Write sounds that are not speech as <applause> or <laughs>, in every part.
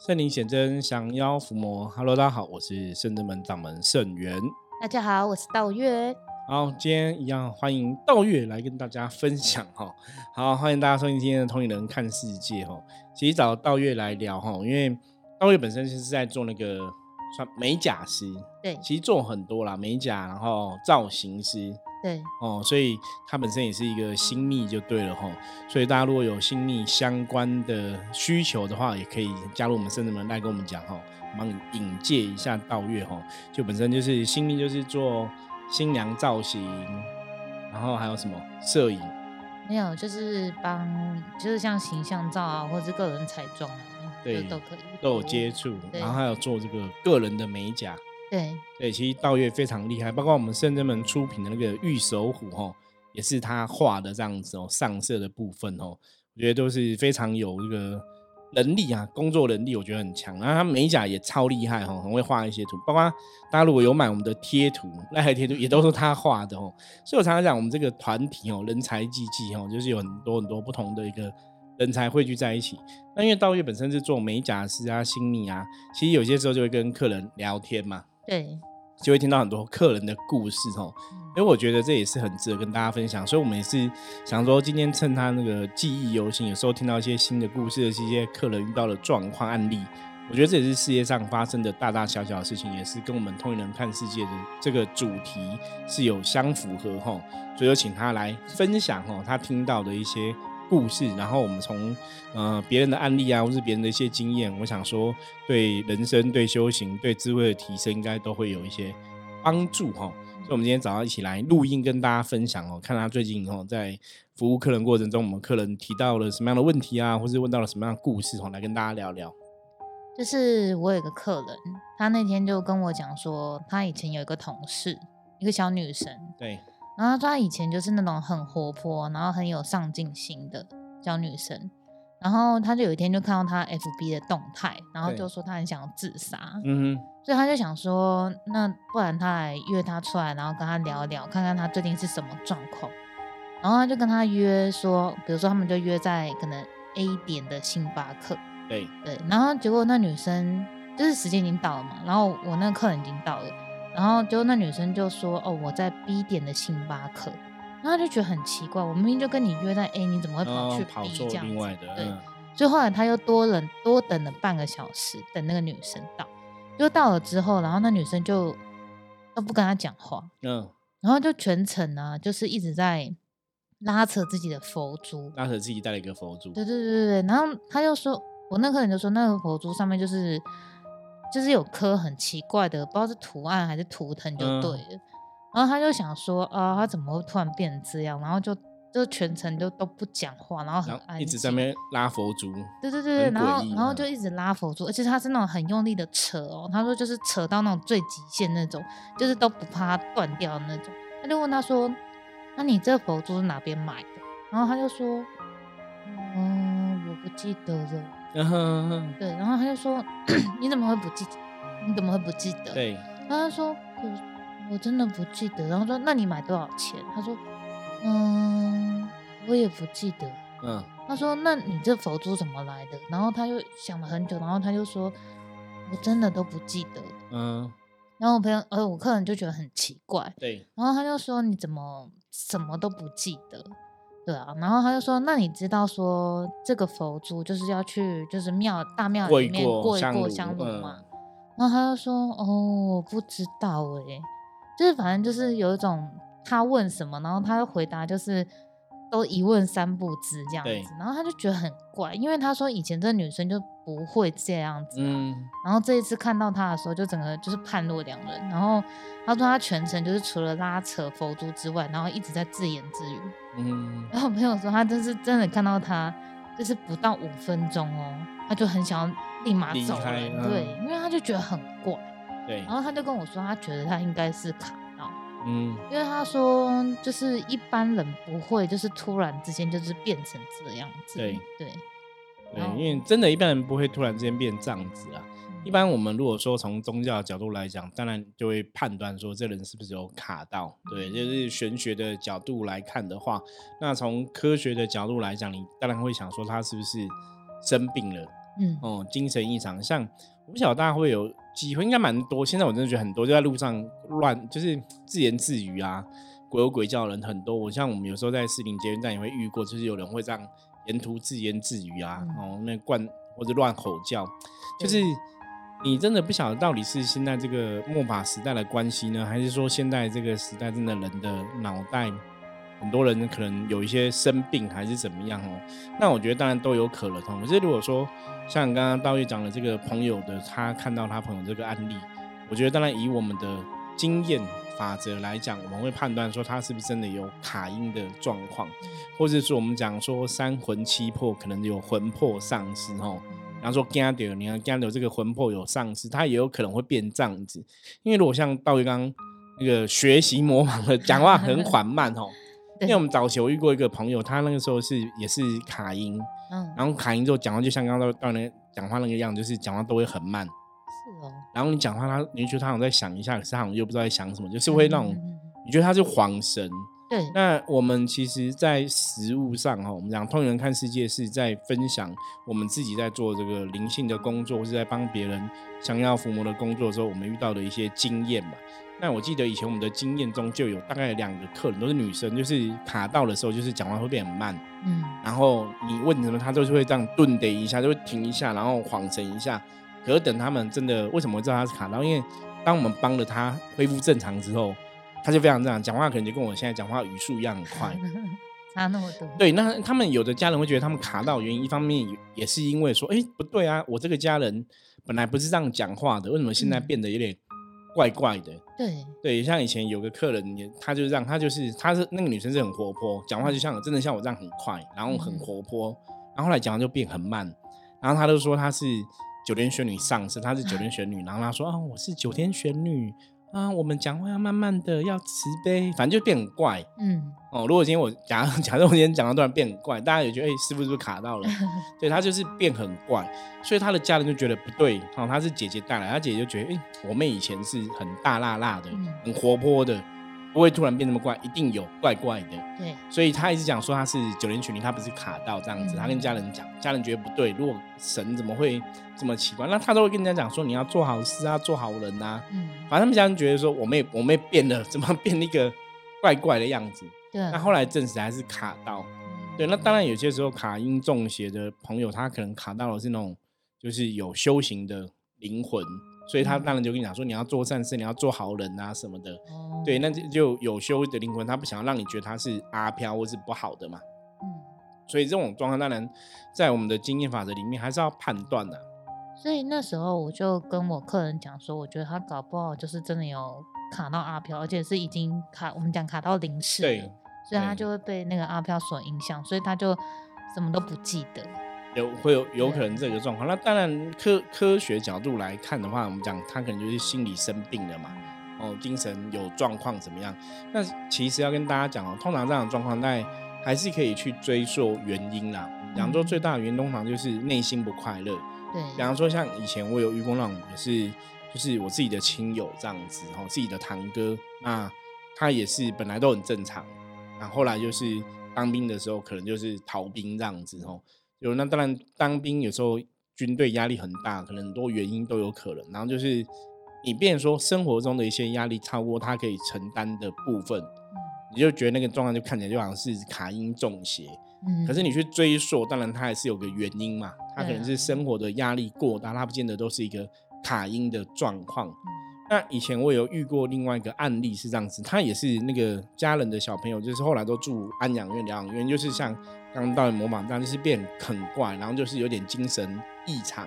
圣灵显真，降妖伏魔。Hello，大家好，我是圣真门掌门圣元。大家好，我是道月。好，今天一样欢迎道月来跟大家分享哈。<laughs> 好，欢迎大家收听今天的同龄人看世界哈。其实找道月来聊哈，因为道月本身就是在做那个算美甲师，对，其实做很多啦，美甲，然后造型师。对哦，所以它本身也是一个新密就对了哈。所以大家如果有新密相关的需求的话，也可以加入我们圣子门来跟我们讲哈，帮你引介一下道月哈。就本身就是新密，就是做新娘造型，然后还有什么摄影？没有，就是帮，就是像形象照啊，或者是个人彩妆啊，对，都可以，都有接触。然后还有做这个个人的美甲。对对，其实道月非常厉害，包括我们圣真门出品的那个玉手虎哈，也是他画的这样子哦，上色的部分哦，我觉得都是非常有这个能力啊，工作能力我觉得很强。然后他美甲也超厉害哈，很会画一些图，包括大家如果有买我们的贴图，那些贴图也都是他画的哦。所以我常常讲，我们这个团体哦，人才济济哦，就是有很多很多不同的一个人才汇聚在一起。那因为道月本身是做美甲师啊、新密啊，其实有些时候就会跟客人聊天嘛。对，就会听到很多客人的故事哦，因为我觉得这也是很值得跟大家分享，所以我们也是想说，今天趁他那个记忆犹新，有时候听到一些新的故事的一些客人遇到的状况案例，我觉得这也是世界上发生的大大小小的事情，也是跟我们通人看世界的这个主题是有相符合哈，所以有请他来分享哦，他听到的一些。故事，然后我们从呃别人的案例啊，或是别人的一些经验，我想说对人生、对修行、对智慧的提升，应该都会有一些帮助哈。所以，我们今天早上一起来录音，跟大家分享哦，看他最近哦在服务客人过程中，我们客人提到了什么样的问题啊，或是问到了什么样的故事哦，来跟大家聊聊。就是我有个客人，他那天就跟我讲说，他以前有一个同事，一个小女生，对。然后他说他以前就是那种很活泼，然后很有上进心的小女生。然后他就有一天就看到他 FB 的动态，然后就说他很想要自杀。嗯哼。所以他就想说，那不然他来约他出来，然后跟他聊聊，看看他最近是什么状况。然后他就跟他约说，比如说他们就约在可能 A 点的星巴克。对对。然后结果那女生就是时间已经到了嘛，然后我那个客人已经到了。然后就那女生就说：“哦，我在 B 点的星巴克。”然后就觉得很奇怪，我明明就跟你约在 A，你怎么会跑去 B 这样子？对。所以后来他又多等多等了半个小时，等那个女生到。就到了之后，然后那女生就都不跟他讲话。嗯。然后就全程呢，就是一直在拉扯自己的佛珠，拉扯自己带了一个佛珠。对对对对对。然后他就说：“我那客人就说，那个佛珠上面就是。”就是有颗很奇怪的，不知道是图案还是图腾，就对了。然后他就想说，啊，他怎么会突然变成这样？然后就就全程就都不讲话，然后很安静，一直在那边拉佛珠。对对对对，然后然后就一直拉佛珠，而且他是那种很用力的扯哦。他说就是扯到那种最极限那种，就是都不怕它断掉那种。他就问他说，那你这佛珠是哪边买的？然后他就说，嗯，我不记得了。对，然后他就说：“你怎么会不记得？你怎么会不记得？”对，然后他说：“我真的不记得。”然后说：“那你买多少钱？”他说：“嗯，我也不记得。”嗯，他说：“那你这佛珠怎么来的？”然后他又想了很久，然后他就说：“我真的都不记得。”嗯，然后我朋友呃，我客人就觉得很奇怪，对，然后他就说：“你怎么什么都不记得？”对啊，然后他就说：“那你知道说这个佛珠就是要去就是庙大庙里面过一过香炉吗？”然后他就说：“哦，我不知道哎，就是反正就是有一种他问什么，然后他的回答就是都一问三不知这样子，然后他就觉得很怪，因为他说以前这女生就不会这样子，嗯，然后这一次看到他的时候就整个就是判若两人，然后他说他全程就是除了拉扯佛珠之外，然后一直在自言自语。”嗯，然后我朋友说他真是真的看到他，就是不到五分钟哦，他就很想要立马走了，对，因为他就觉得很怪，对，然后他就跟我说，他觉得他应该是卡到，嗯，因为他说就是一般人不会，就是突然之间就是变成这样子，对。对对，因为真的一般人不会突然之间变这样子啊。一般我们如果说从宗教的角度来讲，当然就会判断说这人是不是有卡到，对，就是玄学的角度来看的话，那从科学的角度来讲，你当然会想说他是不是生病了，嗯，哦，精神异常。像我不晓得大家会有机会，应该蛮多。现在我真的觉得很多就在路上乱，就是自言自语啊，鬼吼鬼叫的人很多。我像我们有时候在士林捷运站也会遇过，就是有人会这样沿途自言自语啊，哦，那灌或者乱吼叫，就是你真的不晓得到底是现在这个末法时代的关系呢，还是说现在这个时代真的人的脑袋？很多人可能有一些生病还是怎么样哦，那我觉得当然都有可能哦。可是如果说像刚刚道玉讲的这个朋友的，他看到他朋友这个案例，我觉得当然以我们的经验法则来讲，我们会判断说他是不是真的有卡音的状况，或者是我们讲说三魂七魄可能有魂魄丧失哦。然后说 g a d 你看 g a d 这个魂魄有丧失，他也有可能会变这样子。因为如果像道玉刚那个学习模仿的讲话很缓慢哦。<laughs> 因为我们早期我遇过一个朋友，他那个时候是也是卡音，嗯，然后卡音之后讲话就像刚刚到那讲话那个样，就是讲话都会很慢，是哦。然后你讲话，他你觉得他好像在想一下，可是他好像又不知道在想什么，就是会那种你觉得他是恍神。对。那我们其实，在实物上哈，我们讲通人看世界是在分享我们自己在做这个灵性的工作，或是在帮别人想要伏魔的工作的时候，我们遇到的一些经验嘛。那我记得以前我们的经验中就有大概两个客人都是女生，就是卡到的时候，就是讲话会变很慢，嗯，然后你问什么，她都是会这样顿的一下，就会停一下，然后恍神一下。可是等他们真的为什么会知道他是卡到？因为当我们帮了他恢复正常之后，他就非常这样，讲话可能就跟我现在讲话语速一样很快，<laughs> 差那么多。对，那他们有的家人会觉得他们卡到原因，一方面也是因为说，哎，不对啊，我这个家人本来不是这样讲话的，为什么现在变得有点？怪怪的，对对，像以前有个客人，也他就这样他就是他是那个女生是很活泼，讲话就像真的像我这样很快，然后很活泼，然后后来讲话就变很慢，然后他就说他是九天玄女上身，她是九天玄女，然后她说啊我是九天玄女。啊，我们讲话要慢慢的，要慈悲，反正就变很怪。嗯，哦，如果今天我假 <laughs> 假设我今天讲到突然变很怪，大家也觉得哎，师傅是不是卡到了？<laughs> 对他就是变很怪，所以他的家人就觉得不对。哦，他是姐姐带来，他姐姐就觉得哎，我妹以前是很大辣辣的，很活泼的。不会突然变那么怪，一定有怪怪的。对，所以他一直讲说他是九连群灵，他不是卡到这样子。他跟家人讲，家人觉得不对。如果神怎么会这么奇怪？那他都会跟人家讲说你要做好事啊，做好人啊。嗯，反正他们家人觉得说我妹我妹变了，怎么 <laughs> 变一个怪怪的样子？对。那后来证实还是卡到。对，那当然有些时候卡音中邪的朋友，他可能卡到的是那种就是有修行的灵魂。所以他当然就跟你讲说，你要做善事，你要做好人啊什么的。对，那就就有修的灵魂，他不想要让你觉得他是阿飘或是不好的嘛。嗯。所以这种状况当然在我们的经验法则里面还是要判断的。所以那时候我就跟我客人讲说，我觉得他搞不好就是真的有卡到阿飘，而且是已经卡，我们讲卡到灵视。对。所以他就会被那个阿飘所影响，所以他就什么都不记得。有会有有可能这个状况，那当然科科学角度来看的话，我们讲他可能就是心理生病了嘛，哦，精神有状况怎么样？那其实要跟大家讲哦，通常这样的状况，那还是可以去追溯原因啦。比方说最大的原因通常就是内心不快乐。对。比方说像以前我有遇过那种也是，就是我自己的亲友这样子，哦，自己的堂哥，那他也是本来都很正常，那后来就是当兵的时候可能就是逃兵这样子，哦。有那当然，当兵有时候军队压力很大，可能很多原因都有可能。然后就是你变说生活中的一些压力超过他可以承担的部分，你就觉得那个状况就看起来就好像是卡因中邪。嗯，可是你去追溯，当然他还是有个原因嘛，他可能是生活的压力过大，他不见得都是一个卡因的状况。那以前我有遇过另外一个案例是这样子，他也是那个家人的小朋友，就是后来都住安养院、疗养院，就是像刚刚到模仿就是变很怪，然后就是有点精神异常，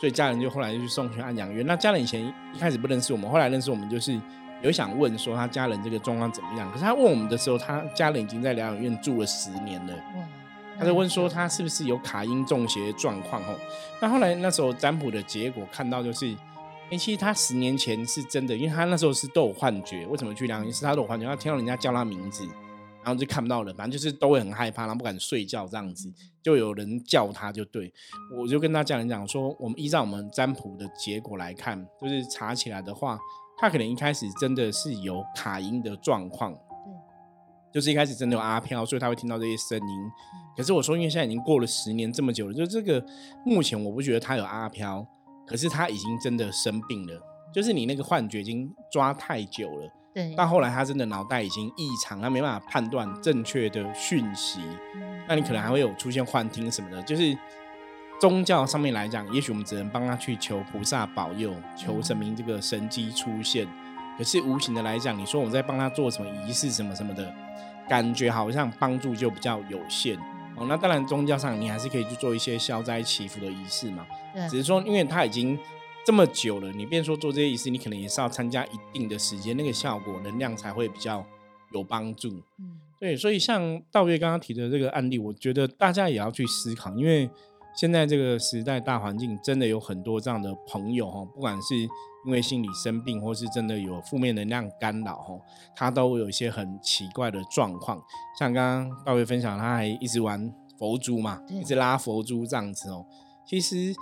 所以家人就后来就去送去安养院。那家人以前一开始不认识我们，后来认识我们，就是有想问说他家人这个状况怎么样。可是他问我们的时候，他家人已经在疗养院住了十年了，他就问说他是不是有卡因中邪状况？哦，那后来那时候占卜的结果看到就是。哎，其实他十年前是真的，因为他那时候是都有幻觉。为什么去量？是他都有幻觉，他听到人家叫他名字，然后就看不到人，反正就是都会很害怕，然后不敢睡觉这样子。就有人叫他，就对我就跟他家人讲说，我们依照我们占卜的结果来看，就是查起来的话，他可能一开始真的是有卡音的状况。对就是一开始真的有阿飘，所以他会听到这些声音。可是我说，因为现在已经过了十年这么久了，就这个目前我不觉得他有阿飘，可是他已经真的生病了，就是你那个幻觉已经抓太久了。对，到后来他真的脑袋已经异常，他没办法判断正确的讯息，那你可能还会有出现幻听什么的。就是宗教上面来讲，也许我们只能帮他去求菩萨保佑，求神明这个神机出现。可是无形的来讲，你说我在帮他做什么仪式什么什么的，感觉好像帮助就比较有限哦。那当然宗教上你还是可以去做一些消灾祈福的仪式嘛。只是说因为他已经。这么久了，你便说做这些仪式，你可能也是要参加一定的时间，那个效果能量才会比较有帮助。嗯，对，所以像道月刚刚提的这个案例，我觉得大家也要去思考，因为现在这个时代大环境真的有很多这样的朋友哈，不管是因为心理生病，或是真的有负面能量干扰哈，他都有一些很奇怪的状况。像刚刚道月分享，他还一直玩佛珠嘛，一直拉佛珠这样子哦，其实。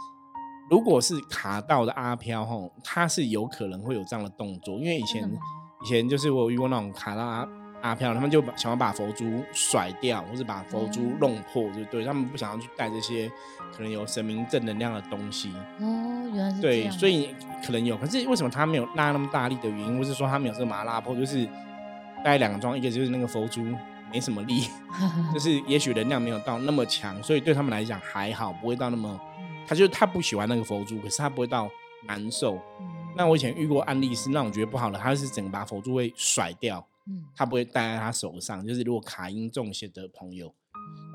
如果是卡到的阿飘吼，他是有可能会有这样的动作，因为以前以前就是我有遇过那种卡到阿阿飘，他们就想要把佛珠甩掉，或者把佛珠弄破，就对他们不想要去带这些可能有神明正能量的东西。哦，原来是对，所以可能有，可是为什么他没有拉那么大力的原因，或是说他没有这个马拉破，就是带两个装，一个就是那个佛珠没什么力，<laughs> 就是也许能量没有到那么强，所以对他们来讲还好，不会到那么。他就他不喜欢那个佛珠，可是他不会到难受。那我以前遇过案例是让我觉得不好的，他是整个把佛珠会甩掉，嗯，他不会戴在他手上。就是如果卡音重些的朋友，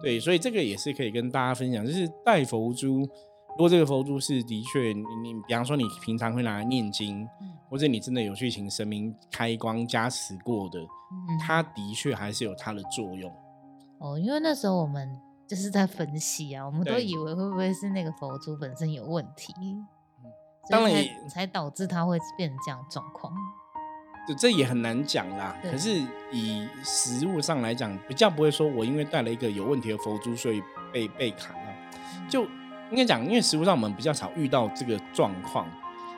对，所以这个也是可以跟大家分享，就是戴佛珠，如果这个佛珠是的确你，你比方说你平常会拿来念经，或者你真的有去请神明开光加持过的，它的确还是有它的作用。哦，因为那时候我们。就是在分析啊，我们都以为会不会是那个佛珠本身有问题，当然才导致它会变成这样状况。这这也很难讲啦。可是以实物上来讲，比较不会说我因为带了一个有问题的佛珠，所以被被砍了。就应该讲，因为实物上我们比较少遇到这个状况。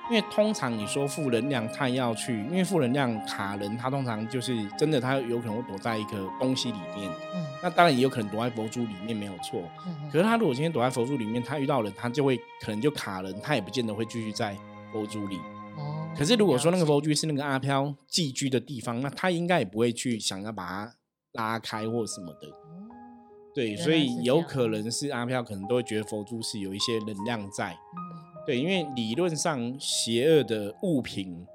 因为通常你说负能量，他要去，因为负能量卡人，他通常就是真的，他有可能会躲在一个东西里面。嗯，那当然也有可能躲在佛珠里面，没有错。嗯，可是他如果今天躲在佛珠里面，他遇到人，他就会可能就卡人，他也不见得会继续在佛珠里。哦，可是如果说那个佛珠是那个阿飘寄居的地方，那他应该也不会去想要把它拉开或什么的。对，所以有可能是阿飘可能都会觉得佛珠是有一些能量在。对，因为理论上邪恶的物品，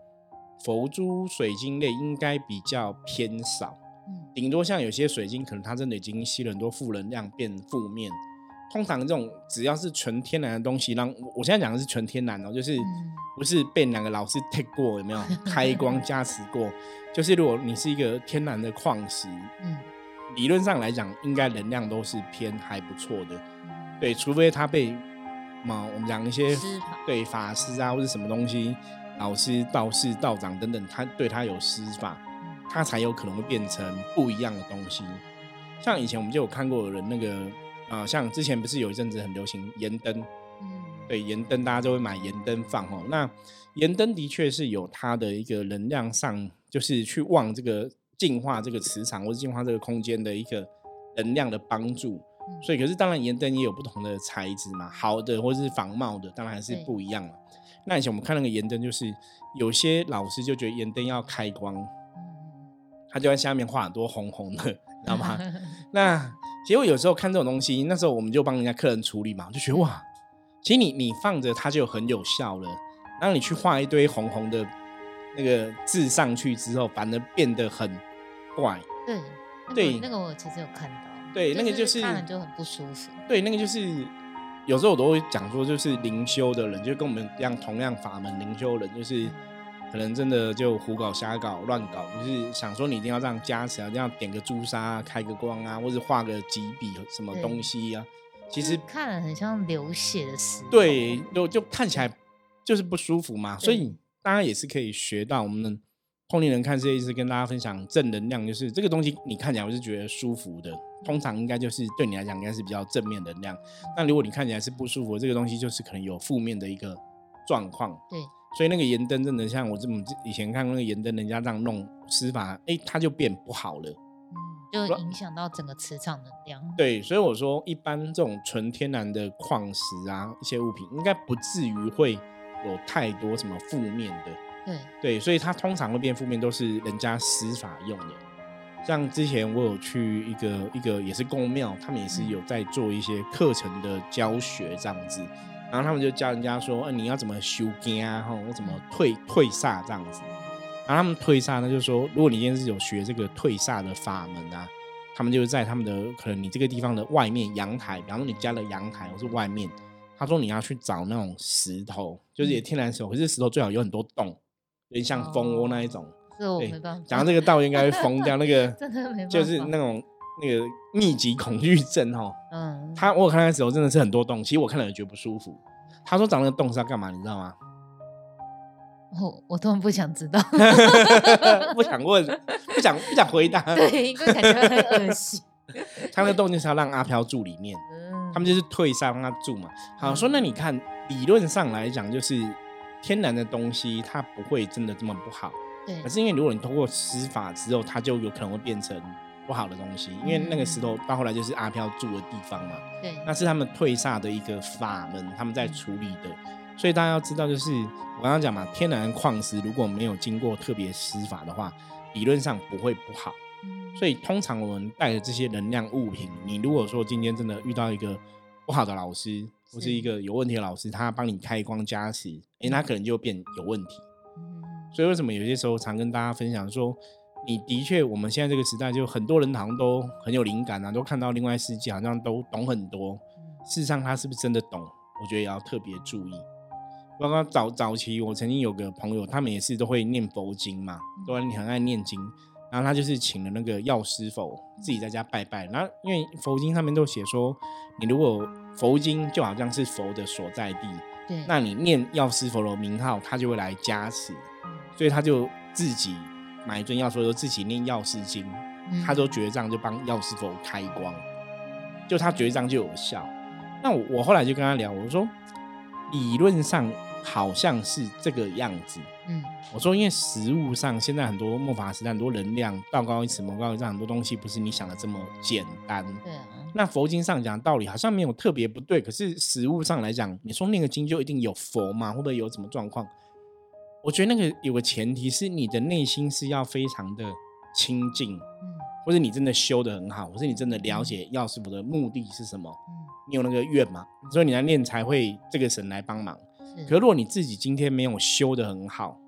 佛珠、水晶类应该比较偏少，嗯，顶多像有些水晶，可能它真的已经吸了很多负能量，变负面。通常这种只要是纯天然的东西，让我现在讲的是纯天然哦，就是不是被两个老师 take 过，有没有开光 <laughs> 加持过？就是如果你是一个天然的矿石，嗯，理论上来讲，应该能量都是偏还不错的，对，除非它被。嘛，我们讲一些对法师啊，或者什么东西，老师、道士、道长等等，他对他有施法，他才有可能会变成不一样的东西。像以前我们就有看过有人那个啊，像之前不是有一阵子很流行盐灯，嗯，对盐灯，大家就会买盐灯放哦。那盐灯的确是有它的一个能量上，就是去望这个净化这个磁场或者净化这个空间的一个能量的帮助。所以，可是当然，盐灯也有不同的材质嘛，好的或者是仿冒的，当然还是不一样了。那以前我们看那个盐灯，就是有些老师就觉得盐灯要开光，他就在下面画很多红红的，<laughs> 知道吗？<laughs> 那结果有时候看这种东西，那时候我们就帮人家客人处理嘛，就觉得哇，其实你你放着它就很有效了。然后你去画一堆红红的那个字上去之后，反而变得很怪。对，对，那个我其实有看到。对，那个就是看了就很不舒服。对，那个就是有时候我都会讲说，就是灵修的人，就跟我们一样，同样法门灵修人，就是可能真的就胡搞瞎搞乱搞，就是想说你一定要这样加持啊，这样点个朱砂、开个光啊，或者画个几笔什么东西啊，其实看了很像流血的时候，对，就就看起来就是不舒服嘛。所以大家也是可以学到我们。通灵人看这一次跟大家分享正能量，就是这个东西你看起来我是觉得舒服的，通常应该就是对你来讲应该是比较正面能量。那如果你看起来是不舒服，这个东西就是可能有负面的一个状况。对，所以那个盐灯真的像我这么以前看那个盐灯，人家这样弄施法，哎，它就变不好了。就影响到整个磁场能量。对，所以我说，一般这种纯天然的矿石啊，一些物品，应该不至于会有太多什么负面的。对对，所以它通常会变负面，都是人家施法用的。像之前我有去一个一个也是公庙，他们也是有在做一些课程的教学这样子，然后他们就教人家说，哎，你要怎么修根啊，吼，要怎么退退煞这样子。然后他们退煞呢，就是说，如果你今天是有学这个退煞的法门啊，他们就是在他们的可能你这个地方的外面阳台，比方说你家的阳台或是外面，他说你要去找那种石头，就是也天然石头，可是石头最好有很多洞，有点像蜂窝那一种。是我没办法讲到这个道应该会疯掉，那个 <laughs> 真的没办法，就是那种那个密集恐惧症哈。<laughs> 嗯，他我有看的时候真的是很多洞，其实我看了也觉得不舒服。他说长那个洞是要干嘛，你知道吗？我我突然不想知道，<laughs> 不想问，不想不想回答。对，因为感觉很恶心。他那个洞就是要让阿飘住里面，他们就是退散让他住嘛。好说，那你看理论上来讲，就是天然的东西，它不会真的这么不好。对。可是因为如果你通过施法之后，它就有可能会变成不好的东西，因为那个石头到后来就是阿飘住的地方嘛。对。那是他们退煞的一个法门，他们在处理的。所以大家要知道，就是我刚刚讲嘛，天然矿石如果没有经过特别施法的话，理论上不会不好。所以通常我们带的这些能量物品，你如果说今天真的遇到一个不好的老师，或是一个有问题的老师，他帮你开光加持，哎，那可能就变有问题。所以为什么有些时候常跟大家分享说，你的确我们现在这个时代，就很多人好像都很有灵感啊，都看到另外世界，好像都懂很多。事实上他是不是真的懂？我觉得也要特别注意。包括早早期，我曾经有个朋友，他们也是都会念佛经嘛，都很爱念经。然后他就是请了那个药师佛，自己在家拜拜。然后因为佛经上面都写说，你如果佛经就好像是佛的所在地，对，那你念药师佛的名号，他就会来加持。所以他就自己买一尊药师佛，自己念药师经，他都觉得这样就帮药师佛开光，就他觉得这样就有效。那我我后来就跟他聊，我说理论上。好像是这个样子，嗯，我说，因为实物上现在很多末法时代很多能量道高一尺魔高一丈，很多东西不是你想的这么简单。对啊。那佛经上讲道理好像没有特别不对，可是实物上来讲，你说那个经就一定有佛吗？会不会有什么状况？我觉得那个有个前提是你的内心是要非常的清净，嗯，或者你真的修的很好，或是你真的了解药师佛的目的是什么，嗯，你有那个愿嘛，所以你来念才会这个神来帮忙。可如果你自己今天没有修的很好，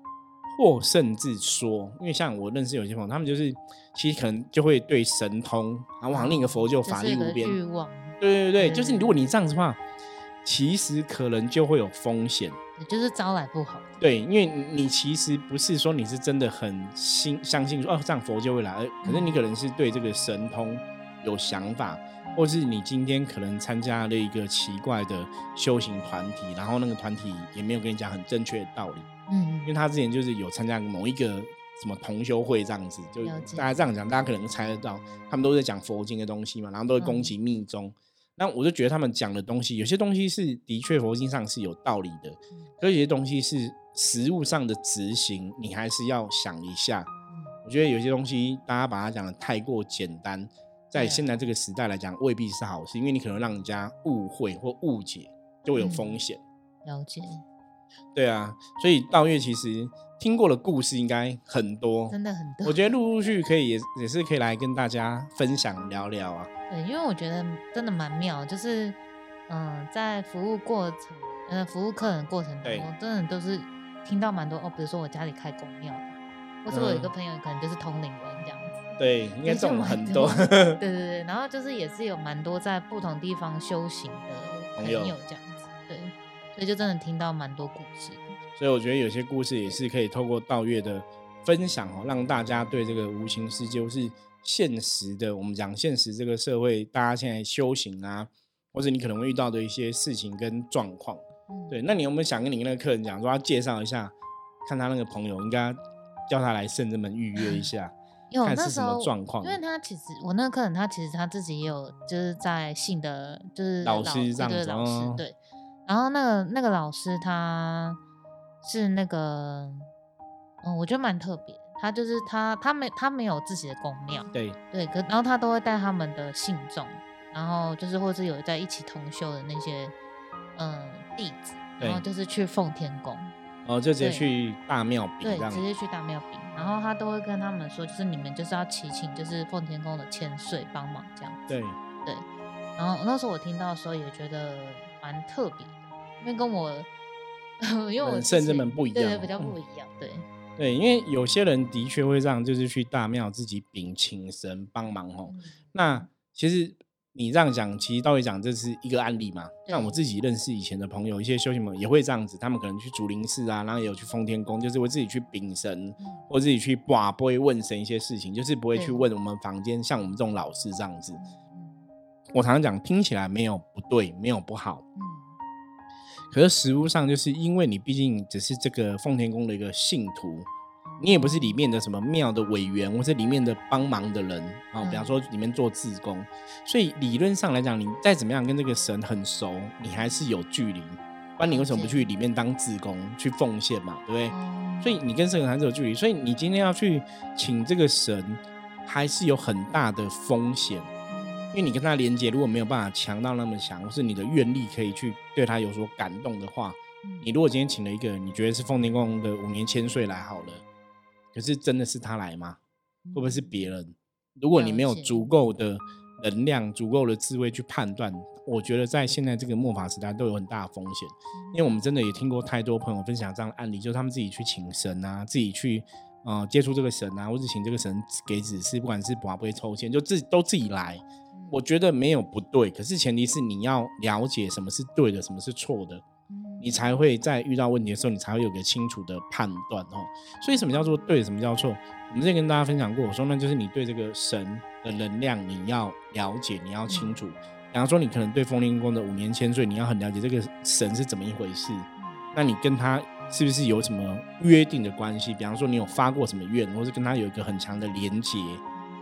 或甚至说，因为像我认识有些朋友，他们就是其实可能就会对神通啊，往另一个佛就法力无边，欲望。对对对，就是如果你这样子的话，其实可能就会有风险，就是招来不好。对，因为你其实不是说你是真的很信相信说哦这样佛就会来，可是你可能是对这个神通有想法。或是你今天可能参加了一个奇怪的修行团体，然后那个团体也没有跟你讲很正确的道理，嗯，因为他之前就是有参加某一个什么同修会这样子，就大家这样讲，大家可能猜得到，他们都在讲佛经的东西嘛，然后都会攻击密宗，那我就觉得他们讲的东西，有些东西是的确佛经上是有道理的，可有些东西是实物上的执行，你还是要想一下。我觉得有些东西大家把它讲的太过简单。在现在这个时代来讲，未必是好事，因为你可能让人家误会或误解，就会有风险。了解。对啊，所以道月其实听过的故事应该很多，真的很多。我觉得陆陆续续可以也也是可以来跟大家分享聊聊啊。对，因为我觉得真的蛮妙，就是嗯，在服务过程，呃，服务客人过程当中，真的都是听到蛮多哦。比如说我家里开公庙嘛，或是我有一个朋友可能就是通灵人这样子。<laughs> 对，应该种很多。对对对，<laughs> 然后就是也是有蛮多在不同地方修行的朋友这样所以就真的听到蛮多故事。所以我觉得有些故事也是可以透过道月的分享哦，让大家对这个无形世界或，是现实的。我们讲现实这个社会，大家现在修行啊，或者你可能会遇到的一些事情跟状况。对，那你有没有想跟你那个客人讲，说要介绍一下，看他那个朋友，应该叫他来圣人门预约一下。<laughs> 有那时候，因为他其实我那个客人，他其实他自己也有就是在信的，就是老师这样子，老师对。然后那个那个老师他是那个，嗯，我觉得蛮特别。他就是他，他没他没有自己的宫庙，对。对，可然后他都会带他们的信众，然后就是或是有在一起同修的那些嗯弟子，然后就是去奉天宫，哦，就直接去大庙禀，对，直接去大庙禀，然后他都会跟他们说，就是你们就是要祈请，就是奉天宫的千岁帮忙这样子，对。对，然后那时候我听到的时候也觉得蛮特别的，因为跟我 <laughs> 因为我圣人们不一样，对，比较不一样，对。对，因为有些人的确会这样，就是去大庙自己禀请神帮忙哦。那其实你这样讲，其实道理讲这是一个案例嘛。像我自己认识以前的朋友，一些修行朋友也会这样子，他们可能去竹林寺啊，然后也有去奉天宫，就是会自己去禀神，或自己去卦，不会问神一些事情，就是不会去问我们房间像我们这种老师这样子。我常常讲，听起来没有不对，没有不好。嗯。可是实物上，就是因为你毕竟只是这个奉天宫的一个信徒，你也不是里面的什么庙的委员，或是里面的帮忙的人啊。比方说里面做自工，所以理论上来讲，你再怎么样跟这个神很熟，你还是有距离。不然你为什么不去里面当自工去奉献嘛？对不对？所以你跟神还是有距离。所以你今天要去请这个神，还是有很大的风险。因为你跟他连接，如果没有办法强到那么强，或是你的愿力可以去对他有所感动的话，你如果今天请了一个你觉得是奉天宫的五年千岁来好了，可是真的是他来吗？会不会是别人？如果你没有足够的能量、足够的智慧去判断，我觉得在现在这个末法时代都有很大的风险。因为我们真的也听过太多朋友分享这样的案例，就是他们自己去请神啊，自己去呃接触这个神啊，或者请这个神给指示，不管是不会抽签，就自都自己来。我觉得没有不对，可是前提是你要了解什么是对的，什么是错的，你才会在遇到问题的时候，你才会有个清楚的判断哦。所以什么叫做对，什么叫错？我们之前跟大家分享过，我说那就是你对这个神的能量你要了解，你要清楚。比方说，你可能对风铃宫的五年千岁，你要很了解这个神是怎么一回事。那你跟他是不是有什么约定的关系？比方说，你有发过什么愿，或是跟他有一个很强的连结？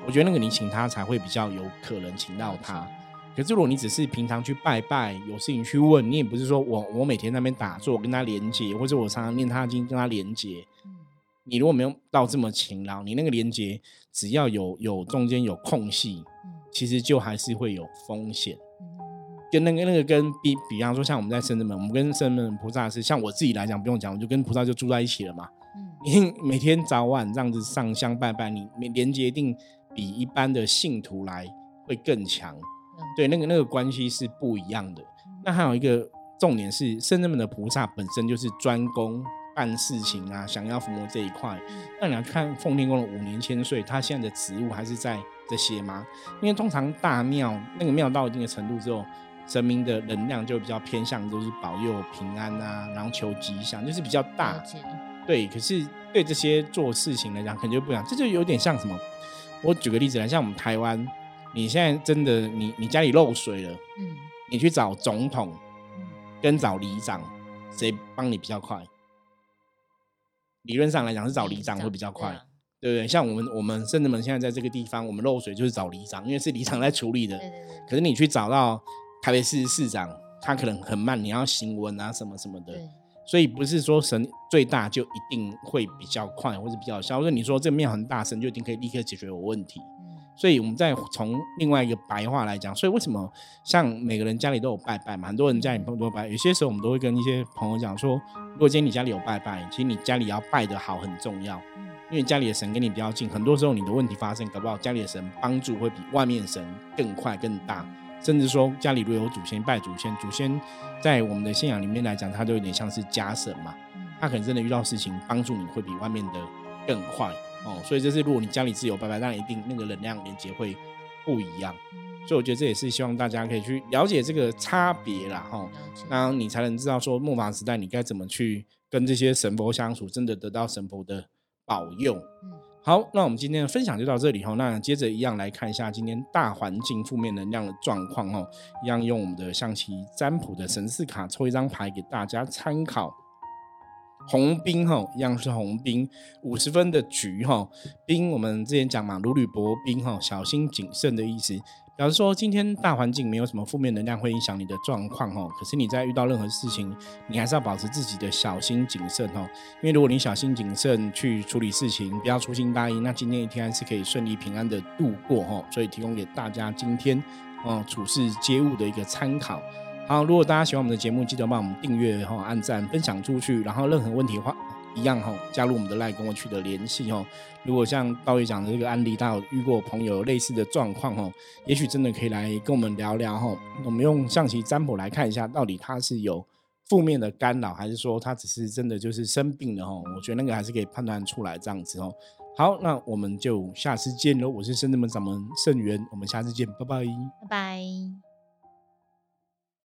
我觉得那个你请他才会比较有可能请到他。可是如果你只是平常去拜拜，有事情去问，你也不是说我我每天那边打坐跟他连接，或者我常常念他经跟他连接。你如果没有到这么勤劳，你那个连接只要有有中间有空隙，其实就还是会有风险。跟那个那个跟比比方说像我们在圣人门，我们跟圣人门菩萨是像我自己来讲不用讲，我就跟菩萨就住在一起了嘛。<laughs> 你每天早晚这样子上香拜拜，你连接一定。比一般的信徒来会更强，对，那个那个关系是不一样的。那还有一个重点是，圣人们的菩萨本身就是专攻办事情啊，想要伏魔这一块。那你要看奉天宫的五年千岁，他现在的职务还是在这些吗？因为通常大庙那个庙到一定的程度之后，神明的能量就比较偏向就是保佑平安啊，然后求吉祥，就是比较大。对，可是对这些做事情来讲，可能就不一样。这就有点像什么？我举个例子来，像我们台湾，你现在真的你你家里漏水了，嗯，你去找总统，跟找里长，谁帮你比较快？理论上来讲是找里长会比较快，对不对？像我们我们甚至们现在在这个地方，我们漏水就是找里长，因为是里长在处理的。可是你去找到台北市市长，他可能很慢，你要行文啊什么什么的。所以不是说神最大就一定会比较快，或者比较小。或者你说这个庙很大，神就一定可以立刻解决我问题。所以我们再从另外一个白话来讲，所以为什么像每个人家里都有拜拜嘛？很多人家里都有拜，有些时候我们都会跟一些朋友讲说，如果今天你家里有拜拜，其实你家里要拜得好很重要，因为家里的神跟你比较近，很多时候你的问题发生，搞不好家里的神帮助会比外面神更快更大。甚至说家里如果有祖先拜祖先，祖先在我们的信仰里面来讲，他都有点像是家神嘛。他可能真的遇到事情帮助你会比外面的更快哦。所以这是如果你家里自有拜拜，那一定那个能量连接会不一样。所以我觉得这也是希望大家可以去了解这个差别啦，哈，那你才能知道说末法时代你该怎么去跟这些神佛相处，真的得到神佛的保佑。好，那我们今天的分享就到这里哈。那接着一样来看一下今天大环境负面能量的状况哦。一样用我们的象棋占卜的神士卡抽一张牌给大家参考。红兵哈，一样是红兵，五十分的局哈。兵我们之前讲嘛，如履薄冰哈，小心谨慎的意思。假如说今天大环境没有什么负面能量会影响你的状况哦，可是你在遇到任何事情，你还是要保持自己的小心谨慎哦。因为如果你小心谨慎去处理事情，不要粗心大意，那今天一天还是可以顺利平安的度过哦。所以提供给大家今天哦处事接物的一个参考。好，如果大家喜欢我们的节目，记得帮我们订阅哈、按赞、分享出去。然后任何问题的话，一样哈，加入我们的赖跟我取得联系哦。如果像道爷讲的这个案例，他有遇过朋友类似的状况哦，也许真的可以来跟我们聊聊哈。我们用象棋占卜来看一下，到底他是有负面的干扰，还是说他只是真的就是生病了哈？我觉得那个还是可以判断出来这样子哦。好，那我们就下次见喽。我是圣智门掌门圣元，我们下次见，拜拜，拜拜。